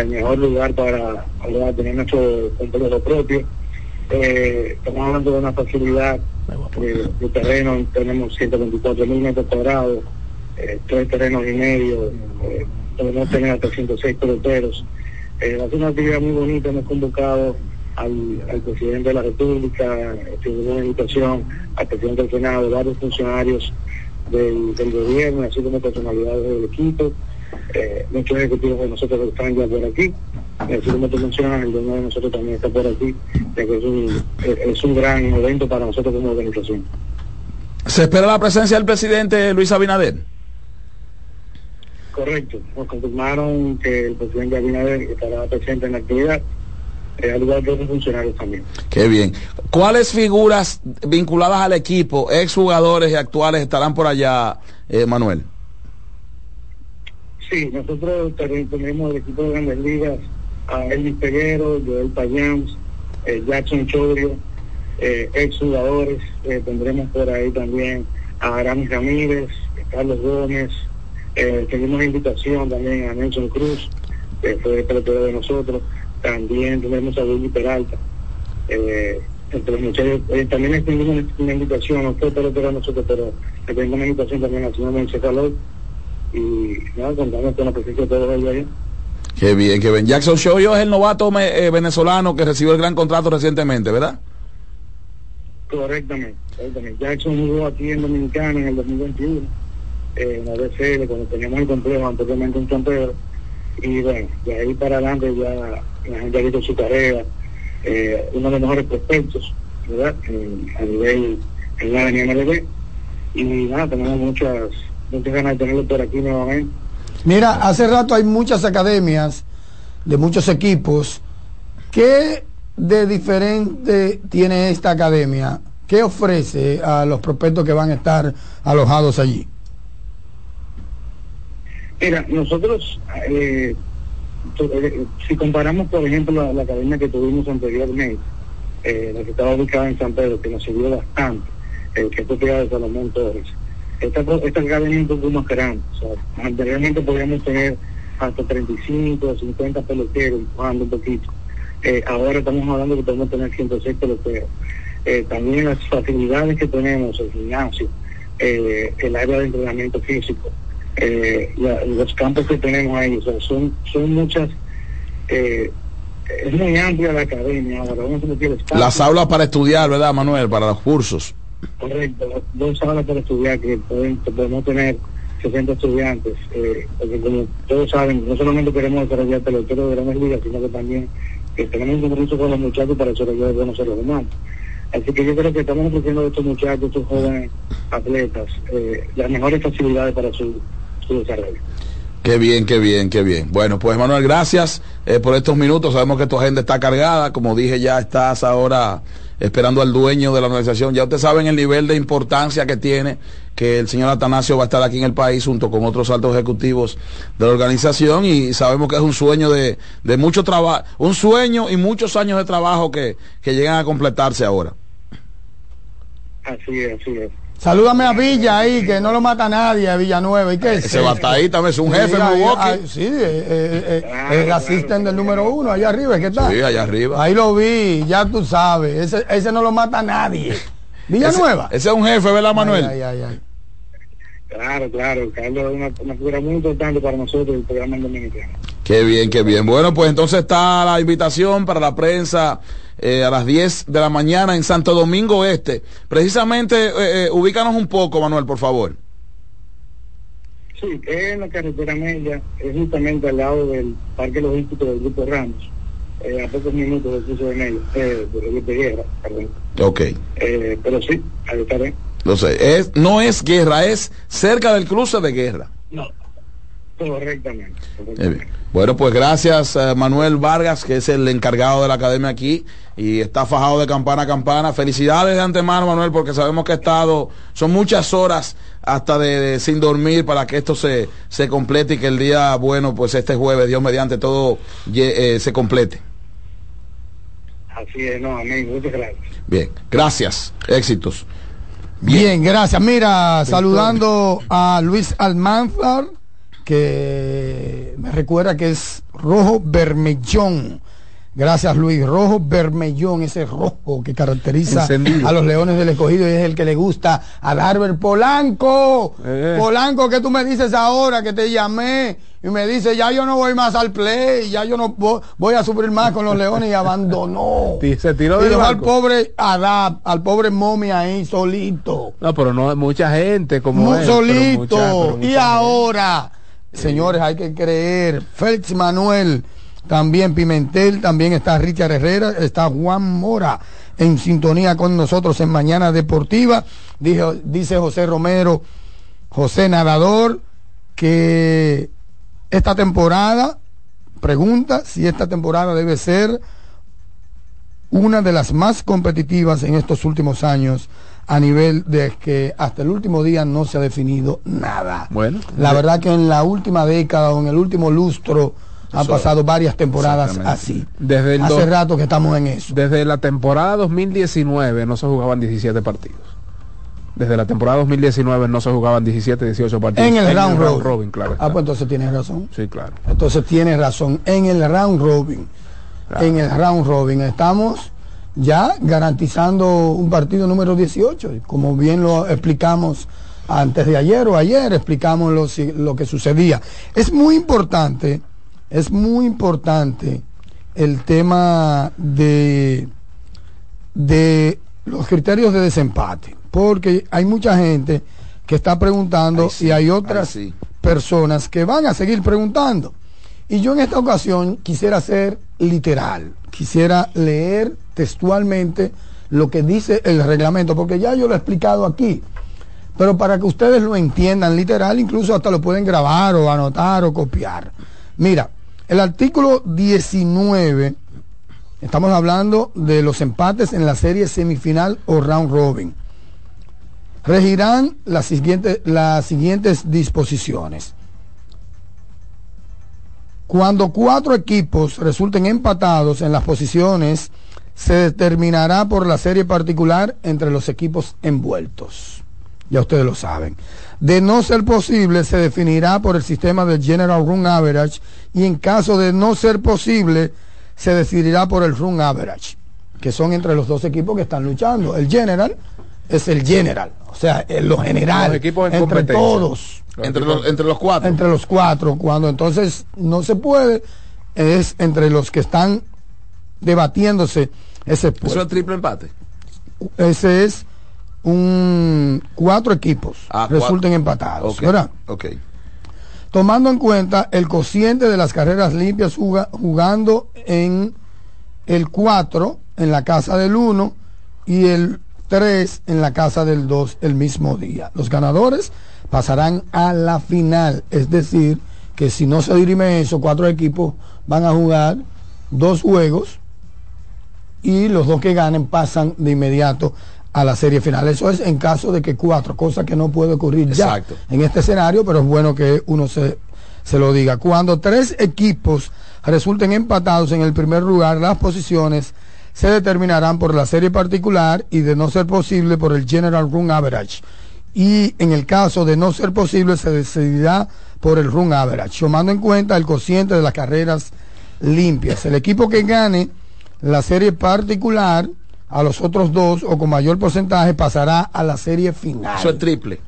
Speaker 11: el mejor lugar para, para tener nuestro complejo propio. Eh, estamos hablando de una facilidad de, de terreno, tenemos 124 mil metros cuadrados, eh, tres terrenos y medio, eh, podemos tener hasta 106 peloteros. Eh, ser una actividad muy bonita, hemos convocado al, al presidente de la República, tuvimos una invitación al presidente del Senado, varios funcionarios del, del gobierno, así como personalidades del equipo, eh, muchos ejecutivos de nosotros están ya por aquí, y así como tú mencionas, el de nosotros también está por aquí, ya que es un, es- es un gran evento para nosotros como organización.
Speaker 10: ¿Se espera la presencia del presidente Luis Abinader?
Speaker 11: Correcto, nos confirmaron que el presidente Abinader estará presente en la actividad, eh, al igual que otros funcionarios también.
Speaker 10: Qué bien. ¿Cuáles figuras vinculadas al equipo, exjugadores y actuales, estarán por allá, eh, Manuel?
Speaker 11: Sí, nosotros también tenemos el equipo de grandes ligas a Elvis Peguero, Joel Payams, eh, Jackson Chorio, eh, ex jugadores. eh, tendremos por ahí también a Aramis Ramírez, Carlos Gómez. Eh, tenemos invitación también a Nelson Cruz, que fue el de nosotros. También tenemos a Willy Peralta. Entre los muchachos, también extendimos una, invitación, no fue pelotero de nosotros, pero tengo una invitación también al señor Moisés Calor y nada, contamos con la presencia de todos ellos.
Speaker 10: Qué bien, qué bien. Jackson Shoyo es el novato me- eh, venezolano que recibió el gran contrato recientemente, ¿verdad?
Speaker 11: Correctamente, correctamente. Jackson jugó aquí en Dominicana en el 2021, eh, en la BCL, cuando teníamos el complejo anteriormente en San Pedro. Y bueno, de ahí para adelante ya la gente ha visto su carrera, eh, uno de los mejores prospectos, ¿verdad? A nivel en la MLB. Y nada, tenemos muchas, muchas ganas de tenerlo por aquí nuevamente.
Speaker 9: Mira, hace rato hay muchas academias de muchos equipos. ¿Qué de diferente tiene esta academia? ¿Qué ofrece a los prospectos que van a estar alojados allí?
Speaker 11: Mira, nosotros, eh, eh, si comparamos, por ejemplo, la, la academia que tuvimos anteriormente, eh, la que estaba ubicada en San Pedro, que nos sirvió bastante, eh, que propiedad de Salomón Torres, esta, co- esta academia es un poco más grande. O sea, anteriormente podíamos tener hasta 35 o 50 peloteros, empujando un poquito. Eh, ahora estamos hablando que podemos tener 106 peloteros. Eh, también las facilidades que tenemos, el gimnasio, eh, el área de entrenamiento físico, la- los campos que tenemos ahí, o sea, son, son muchas es muy amplia la academia ahora, uno se.
Speaker 10: Las aulas para estudiar, ¿verdad, Manuel? Para los cursos.
Speaker 11: Correcto, dos aulas para estudiar que, que podemos tener 60 estudiantes, eh, porque como todos saben, no solamente queremos desarrollar peloteros de grandes ligas, sino que también que tenemos un compromiso con los muchachos para desarrollar buenos seres humanos. Así que yo creo que estamos ofreciendo a estos muchachos, estos jóvenes atletas, eh, las mejores facilidades para su, su desarrollo.
Speaker 10: Qué bien, qué bien, qué bien. Bueno, pues Manuel, gracias eh, por estos minutos. Sabemos que tu agenda está cargada. Como dije, ya estás ahora esperando al dueño de la organización. Ya ustedes saben el nivel de importancia que tiene que el señor Atanasio va a estar aquí en el país junto con otros altos ejecutivos de la organización y sabemos que es un sueño de, de mucho trabajo, un sueño y muchos años de trabajo que, que llegan a completarse ahora.
Speaker 11: Así es, así es.
Speaker 9: Salúdame a Villa ahí, que no lo mata nadie, a Villanueva. ¿Y qué es?
Speaker 10: Ese también es un jefe en
Speaker 9: ahí-
Speaker 10: Milwaukee.
Speaker 9: ahí- sí, eh, eh, eh, el asistente del número uno, allá arriba, ¿qué tal?
Speaker 10: Sí, allá arriba.
Speaker 9: Ahí lo vi, ya tú sabes. Ese, ese no lo mata nadie. Villanueva.
Speaker 10: Ese, ese es un jefe, ¿verdad, Manuel?
Speaker 9: Ay, ay, ay.
Speaker 11: Claro, claro, Carlos es una, una figura muy importante para nosotros el programa dominicano.
Speaker 10: Qué bien, qué bien. Bueno, pues entonces está la invitación para la prensa eh, a las 10 de la mañana en Santo Domingo Este. Precisamente, eh, eh, ubícanos un poco, Manuel, por favor.
Speaker 11: Sí, es en la carretera media, es justamente al lado del Parque Logístico del Grupo Ramos, a pocos minutos del curso de eh, de, de guerra, perdón.
Speaker 10: Ok,
Speaker 11: pero sí, ahí estaré.
Speaker 10: Lo sé. Es, no es guerra, es cerca del cruce de guerra.
Speaker 11: No, correctamente.
Speaker 10: Bueno, pues gracias eh, Manuel Vargas, que es el encargado de la academia aquí y está fajado de campana a campana. Felicidades de antemano, Manuel, porque sabemos que ha estado, son muchas horas hasta de, de sin dormir para que esto se, se complete y que el día, bueno, pues este jueves, Dios mediante, todo eh, se complete.
Speaker 11: Así es, no, amén, muchas gracias.
Speaker 10: Bien, gracias, éxitos.
Speaker 9: Bien, gracias. Mira, saludando a Luis Almanzar, que me recuerda que es rojo bermellón. Gracias Luis, rojo bermellón, ese rojo que caracteriza
Speaker 8: Encendido.
Speaker 9: a los leones del escogido y es el que le gusta a Darber Polanco.
Speaker 8: Eh.
Speaker 9: Polanco, que tú me dices ahora que te llamé y me dice, ya yo no voy más al play, ya yo no vo- voy a sufrir más con los leones y abandonó.
Speaker 8: Se tiró
Speaker 9: Y
Speaker 8: del
Speaker 9: dejó al pobre Adap, al pobre Momi ahí solito.
Speaker 8: No, pero no mucha gente como
Speaker 9: Muy
Speaker 8: él, pero
Speaker 9: solito.
Speaker 8: mucha- pero mucha
Speaker 9: y
Speaker 8: gente.
Speaker 9: ahora, señores, hay que creer. Félix Manuel, también Pimentel, también está Richard Herrera, está Juan Mora en sintonía con nosotros en Mañana Deportiva. Dijo, dice José Romero, José Nadador, que esta temporada, pregunta si esta temporada debe ser una de las más competitivas en estos últimos años a nivel de que hasta el último día no se ha definido nada.
Speaker 8: Bueno,
Speaker 9: La verdad que en la última década o en el último lustro han
Speaker 10: Eso-
Speaker 9: pasado varias temporadas así.
Speaker 8: desde el
Speaker 9: Hace rato que estamos en eso.
Speaker 8: Desde la temporada 2019 no se jugaban 17 partidos. Desde la temporada 2019 no se jugaban 17, 18 partidos.
Speaker 9: En el round robin.
Speaker 8: claro.
Speaker 9: Ah, pues entonces tienes razón.
Speaker 8: Sí, claro.
Speaker 9: Entonces tienes razón. En el round robin.
Speaker 8: Claro.
Speaker 9: En el round robin estamos ya garantizando un partido número 18. y Como bien lo explicamos antes de ayer o ayer, explicamos lo que sucedía. Es muy importante, es muy importante el tema de, de los criterios de desempate. Porque hay mucha gente que está preguntando
Speaker 10: Ay, sí,
Speaker 9: y hay
Speaker 10: ay,
Speaker 9: otras
Speaker 10: sí.
Speaker 9: personas que van a seguir preguntando. Y yo en esta ocasión quisiera ser literal, quisiera leer textualmente lo que dice el reglamento, porque ya yo lo he explicado aquí. Pero para que ustedes lo entiendan literal, incluso hasta lo pueden grabar o anotar o copiar. Mira, el artículo 19, estamos hablando de los empates en la serie semifinal o round robin regirán las siguientes, las siguientes disposiciones. Cuando cuatro equipos resulten empatados en las posiciones, se determinará por la serie particular entre los equipos envueltos. Ya ustedes lo saben. De no ser posible, se definirá por el sistema del General Run Average y en caso de no ser posible, se decidirá por el Run Average, que son entre los dos equipos que están luchando. El General es el General, o sea, en lo general,
Speaker 8: Los equipos en
Speaker 9: entre todos
Speaker 10: Entre los, entre los cuatro.
Speaker 9: entre los cuatro, cuando entonces no se puede, es entre los que están debatiéndose ese puesto.
Speaker 10: Eso es triple empate.
Speaker 9: Ese es un cuatro equipos
Speaker 10: Ah,
Speaker 9: resulten empatados, ¿verdad?
Speaker 10: ok.
Speaker 9: Tomando en cuenta el cociente de las carreras limpias juga- jugando en el 4 en la casa del 1 y el 3 en la casa del 2 el mismo día. Los ganadores pasarán a la final, es decir, que si no se dirime eso, cuatro equipos van a jugar dos juegos y los dos que ganen pasan de inmediato a la serie final. Eso es en caso de que cuatro, cosa que no puede ocurrir
Speaker 10: Exacto.
Speaker 9: ya en este escenario, pero es bueno que uno se, se lo diga. Cuando tres equipos resulten empatados en el primer lugar, las posiciones se determinarán por la serie particular y de no ser posible por el General Run Average. Y en el caso de no ser posible se decidirá por el Run Average, tomando en cuenta el cociente de las carreras limpias. El equipo que gane la serie particular a los otros dos o con mayor porcentaje pasará a la serie final.
Speaker 10: Eso es triple.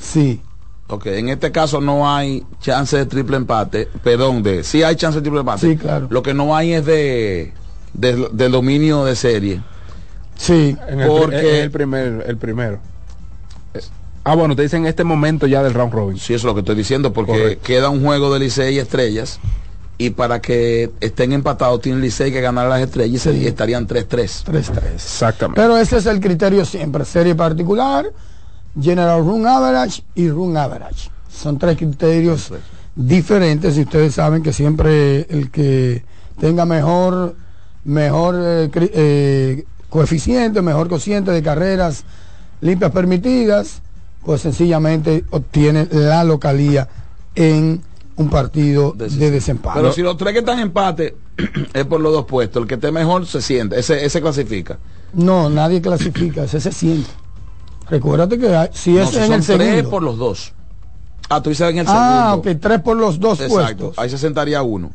Speaker 9: Sí.
Speaker 10: Ok, en este caso no hay chance de triple empate, perdón, de sí hay chance de triple empate.
Speaker 9: Sí, claro.
Speaker 10: Lo que no hay es de, de, de dominio de serie.
Speaker 9: Sí.
Speaker 8: En el,
Speaker 10: Porque-
Speaker 8: el primer, el primero. Eh, Ah, bueno, te dicen en este momento ya del round robin.
Speaker 10: Sí, eso es lo que estoy diciendo, porque
Speaker 8: Correcto.
Speaker 10: queda un juego de Licey y Estrellas. Y para que estén empatados, tiene Licey que ganar las estrellas y estarían 3-3.
Speaker 9: 3-3.
Speaker 8: Exactamente.
Speaker 9: Pero ese es el criterio siempre. Serie particular, General Run Average y Run Average. Son tres criterios diferentes y ustedes saben que siempre el que tenga mejor, mejor eh, eh, coeficiente, mejor cociente de carreras limpias permitidas, pues sencillamente obtiene la localía en un partido de desempate.
Speaker 10: Pero si los tres que están en empate es por los dos puestos, el que esté mejor se siente, ese, ese clasifica.
Speaker 9: No, nadie clasifica, ese se siente. Recuérdate que hay- si es
Speaker 10: si
Speaker 9: en
Speaker 10: son
Speaker 9: el
Speaker 10: tres
Speaker 9: segundo.
Speaker 10: por los dos. Ah, tú dices en el
Speaker 9: Ah,
Speaker 10: segundo.
Speaker 9: ok, tres por los dos
Speaker 10: Exacto.
Speaker 9: puestos.
Speaker 10: Ahí se sentaría uno.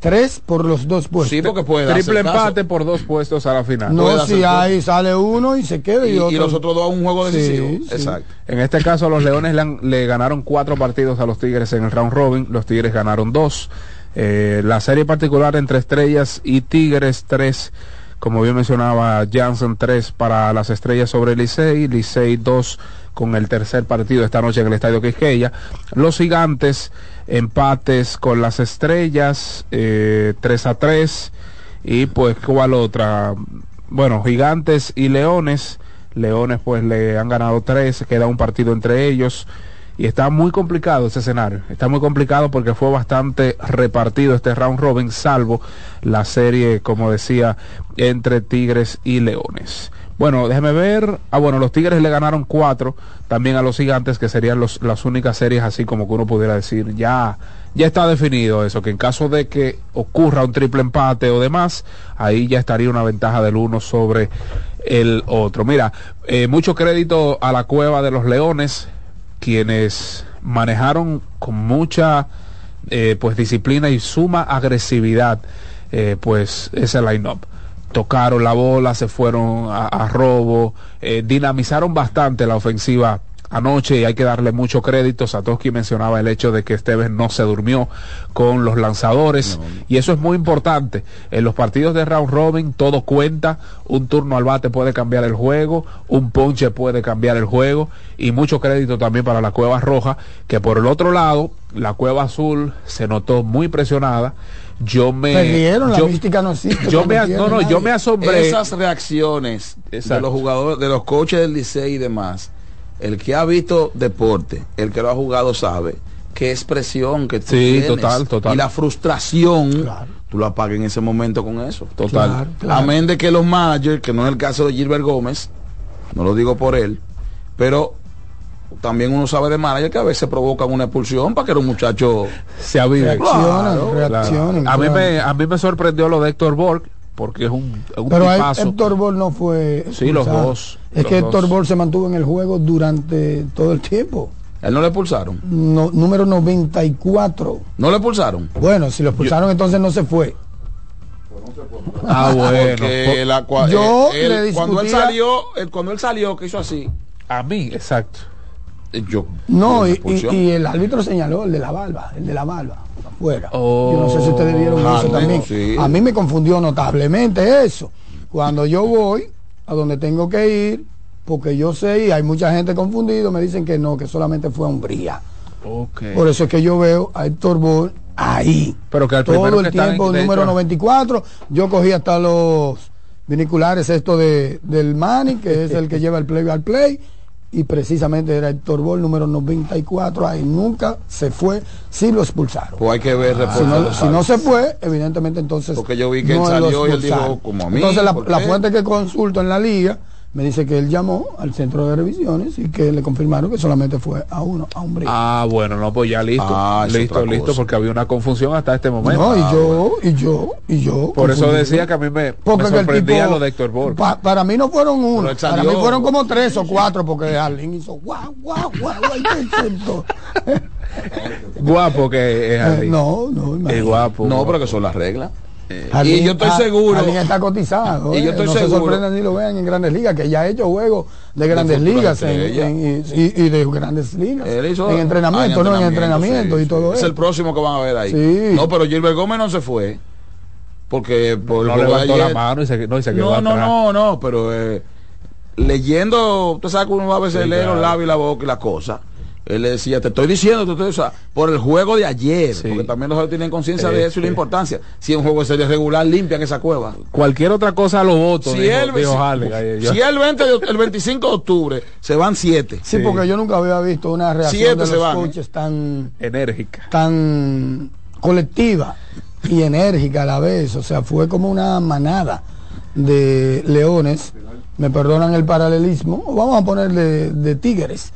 Speaker 9: Tres por los dos puestos.
Speaker 10: Sí, porque puede
Speaker 8: Triple
Speaker 10: caso.
Speaker 8: empate por dos puestos a la final.
Speaker 9: No, si
Speaker 10: hacer
Speaker 9: ahí sale uno y se queda y,
Speaker 10: Y, y
Speaker 9: otro.
Speaker 10: los otros dos a un juego decisivo.
Speaker 9: sí.
Speaker 10: Exacto.
Speaker 8: En este caso, los Leones le, han- le ganaron cuatro partidos a los Tigres en el round robin. Los Tigres ganaron dos. Eh, la serie particular entre Estrellas y Tigres, tres. Como bien mencionaba Jansen, tres para las Estrellas sobre Licey. Licey, dos con el tercer partido esta noche en el Estadio Quisqueya. Los Gigantes, empates con las Estrellas, eh, 3 a 3. Y pues, ¿cuál otra? Bueno, Gigantes y Leones. Leones pues le han ganado tres, queda un partido entre ellos y está muy complicado ese escenario. Está muy complicado porque fue bastante repartido este round robin, salvo la serie, como decía, entre Tigres y Leones. Bueno, déjeme ver. Ah, bueno, los Tigres le ganaron cuatro también a los Gigantes, que serían las únicas series así como que uno pudiera decir, ya, ya está definido eso, que en caso de que ocurra un triple empate o demás, ahí ya estaría una ventaja del uno sobre el otro. Mira, eh, mucho crédito a la cueva de los Leones, quienes manejaron con mucha eh, pues disciplina y suma agresividad eh, pues ese line-up tocaron la bola, se fueron a, a robo, eh, dinamizaron bastante la ofensiva anoche y hay que darle mucho crédito. Satoshi mencionaba el hecho de que Esteves no se durmió con los lanzadores y eso es muy importante. En los partidos de round robin todo cuenta, un turno al bate puede cambiar el juego, un ponche puede cambiar el juego y mucho crédito también para la Cueva Roja, que por el otro lado, la Cueva Azul se notó muy presionada. Yo me
Speaker 9: Perdieron, la
Speaker 8: yo-
Speaker 9: mística no existe.
Speaker 8: yo me, no, no, yo me asombré.
Speaker 10: Esas reacciones de los jugadores, de los coaches del Licey y demás, el que ha visto deporte, el que lo ha jugado sabe qué expresión que tú
Speaker 8: Sí,
Speaker 10: tienes.
Speaker 8: total, total.
Speaker 10: Y la frustración, tú la apagas en ese momento con eso.
Speaker 8: Total.
Speaker 9: Claro, claro.
Speaker 10: Amén de que los managers, que no es el caso de Gilbert Gómez, no lo digo por él, pero también uno sabe de manager que a veces provocan una expulsión para que los muchachos
Speaker 8: se aviven.
Speaker 9: Reaccionan,
Speaker 8: Claro,
Speaker 9: reaccionan,
Speaker 8: claro. A, mí me, a mí me sorprendió lo de Héctor Borg, porque es un, es un
Speaker 9: Pero
Speaker 8: tipazo.
Speaker 9: Héctor Ball no fue.
Speaker 8: Sí, los dos,
Speaker 9: Es
Speaker 8: los
Speaker 9: que Héctor. Ball se mantuvo en el juego durante todo el tiempo.
Speaker 10: él no le expulsaron.
Speaker 9: No, número 94.
Speaker 10: No le expulsaron.
Speaker 9: Bueno, si lo expulsaron entonces no se fue.
Speaker 8: Ah, bueno.
Speaker 10: Porque la cua-
Speaker 9: Yo
Speaker 10: él-
Speaker 9: le
Speaker 10: cuando él salió, él- cuando él salió que hizo así,
Speaker 8: A mí, exacto.
Speaker 10: Yo
Speaker 9: No, y, el árbitro señaló el de la barba, el de la barba. afuera. Yo no sé si ustedes vieron
Speaker 10: Ah,
Speaker 9: eso
Speaker 10: no,
Speaker 9: también.
Speaker 10: sí.
Speaker 9: A mí me confundió notablemente eso. Cuando yo voy a donde tengo que ir, porque yo sé, y hay mucha gente confundida, me dicen que no, que solamente fue a Umbría.
Speaker 8: Ok.
Speaker 9: Por eso es que yo veo a Héctor Ball ahí.
Speaker 8: Pero que al
Speaker 9: Todo el tiempo, número
Speaker 8: hecho-
Speaker 9: 94. Yo cogí hasta los viniculares esto de, del Manny, que es el que lleva el play al play. Y precisamente era Héctor Ball, número 94. Ahí nunca se fue, sí lo expulsaron.
Speaker 10: Pues hay que ver
Speaker 9: si,
Speaker 10: reportes de
Speaker 9: no, si no se fue, evidentemente entonces.
Speaker 10: Porque yo vi que él
Speaker 9: no
Speaker 10: salió y él dijo, como a mí,
Speaker 9: Entonces la, fuente que consulto en la liga me dice que él llamó al centro de revisiones y que le confirmaron que solamente fue a uno, a un brinco.
Speaker 8: Ah, bueno, no, pues ya listo.
Speaker 10: Ah, es
Speaker 8: listo, listo, porque había una confusión hasta este momento.
Speaker 9: No, y
Speaker 8: Ah,
Speaker 9: yo, y yo, y yo.
Speaker 8: Por eso decía que a mí me,
Speaker 9: Porque
Speaker 8: me sorprendía
Speaker 9: tipo-
Speaker 8: lo de Héctor Borg.
Speaker 9: Pa- para mí no fueron uno, para mí fueron como tres o cuatro, porque Arlene hizo guau, guau, guau, guau.
Speaker 8: Guapo que es
Speaker 9: Eh,
Speaker 8: Arlene.
Speaker 9: No, no,
Speaker 8: Es
Speaker 9: imagínate.
Speaker 8: guapo.
Speaker 10: No, pero que son las reglas.
Speaker 9: Arlene-
Speaker 10: y yo estoy seguro.
Speaker 9: Está cotizado.
Speaker 10: Y yo
Speaker 9: eh,
Speaker 10: estoy
Speaker 9: no
Speaker 10: seguro-
Speaker 9: se sorprendan ni lo vean en Grandes Ligas, que ya ha hecho juegos de Grandes Ligas en-
Speaker 10: estrellas.
Speaker 9: en- y, de Grandes Ligas.
Speaker 10: Él hizo-
Speaker 9: en entrenamiento, ¿no? En entrenamiento
Speaker 10: sí,
Speaker 9: y todo
Speaker 10: sí. Es
Speaker 9: eso.
Speaker 10: el próximo que van a ver ahí.
Speaker 9: Sí.
Speaker 10: No, pero Gilbert Gómez no se fue. Porque por
Speaker 8: no levantó la mano y se, no, y se quedó
Speaker 10: No, no,
Speaker 8: atrás.
Speaker 10: no, no, pero eh, leyendo, tú sabes que uno va a veces
Speaker 8: Sí,
Speaker 10: leer los labios y la boca y la cosa. Él le decía, te estoy diciendo, te estoy, o sea, por el juego de ayer,
Speaker 8: Sí.
Speaker 10: porque también los tienen conciencia de eso y la
Speaker 8: sí.
Speaker 10: importancia. Si un juego de serie regular, limpian esa cueva.
Speaker 8: Cualquier otra cosa lo voto.
Speaker 10: Si
Speaker 8: dijo,
Speaker 10: él,
Speaker 8: dijo
Speaker 10: si,
Speaker 8: Harley ayer.
Speaker 10: Si el, 20 de- el 25 de octubre se van siete.
Speaker 9: Sí, porque yo nunca había visto una reacción
Speaker 10: Siete
Speaker 9: de
Speaker 10: se
Speaker 9: los
Speaker 10: van, ¿eh?
Speaker 9: coaches tan
Speaker 8: enérgica.
Speaker 9: tan colectiva y enérgica a la vez. O sea, fue como una manada de leones, me perdonan el paralelismo, vamos a ponerle de tigres,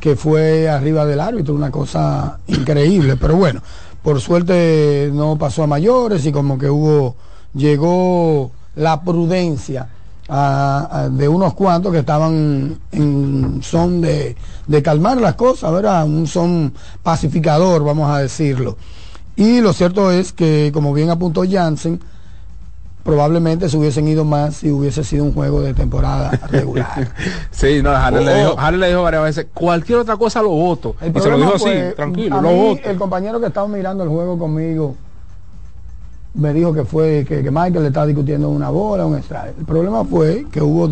Speaker 9: que fue arriba del árbitro, una cosa increíble. Pero bueno, por suerte no pasó a mayores y como que hubo, llegó la prudencia. de unos cuantos que estaban en son de, de calmar las cosas, ¿verdad? Un son pacificador, vamos a decirlo. Y lo cierto es que, como bien apuntó Jansen, probablemente se hubiesen ido más si hubiese sido un juego de temporada regular.
Speaker 8: Sí, no, Harley, le
Speaker 9: Oh.
Speaker 8: dijo, Harley le dijo varias veces, cualquier otra cosa lo voto.
Speaker 9: El
Speaker 8: y se lo dijo así,
Speaker 9: fue,
Speaker 8: tranquilo,
Speaker 9: a
Speaker 8: lo
Speaker 9: mí,
Speaker 8: voto.
Speaker 9: El compañero que estaba mirando el juego conmigo me dijo que fue que, que Michael le estaba discutiendo una bola, un strike. El problema fue que hubo